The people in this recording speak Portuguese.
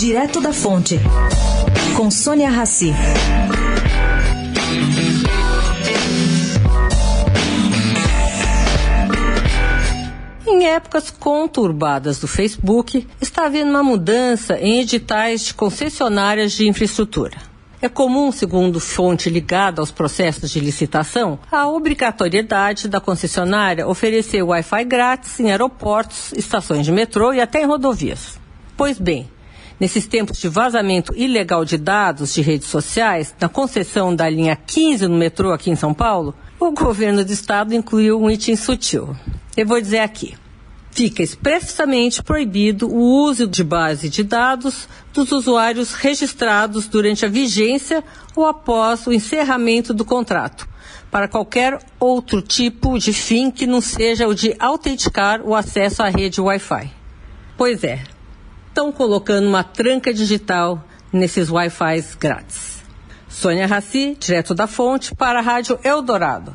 Direto da Fonte, com Sônia Rassi. Em épocas conturbadas do Facebook, está havendo uma mudança em editais de concessionárias de infraestrutura. É comum, segundo fonte ligada aos processos de licitação, a obrigatoriedade da concessionária oferecer Wi-Fi grátis em aeroportos, estações de metrô e até em rodovias. Pois bem, nesses tempos de vazamento ilegal de dados de redes sociais, na concessão da linha 15 no metrô aqui em São Paulo, o governo do estado incluiu um item sutil. Eu vou dizer aqui fica expressamente proibido o uso de base de dados dos usuários registrados durante a vigência ou após o encerramento do contrato, para qualquer outro tipo de fim que não seja o de autenticar o acesso à rede Wi-Fi. Pois é, estão colocando uma tranca digital nesses Wi-Fis grátis. Sônia Raci, direto da fonte, para a Rádio Eldorado.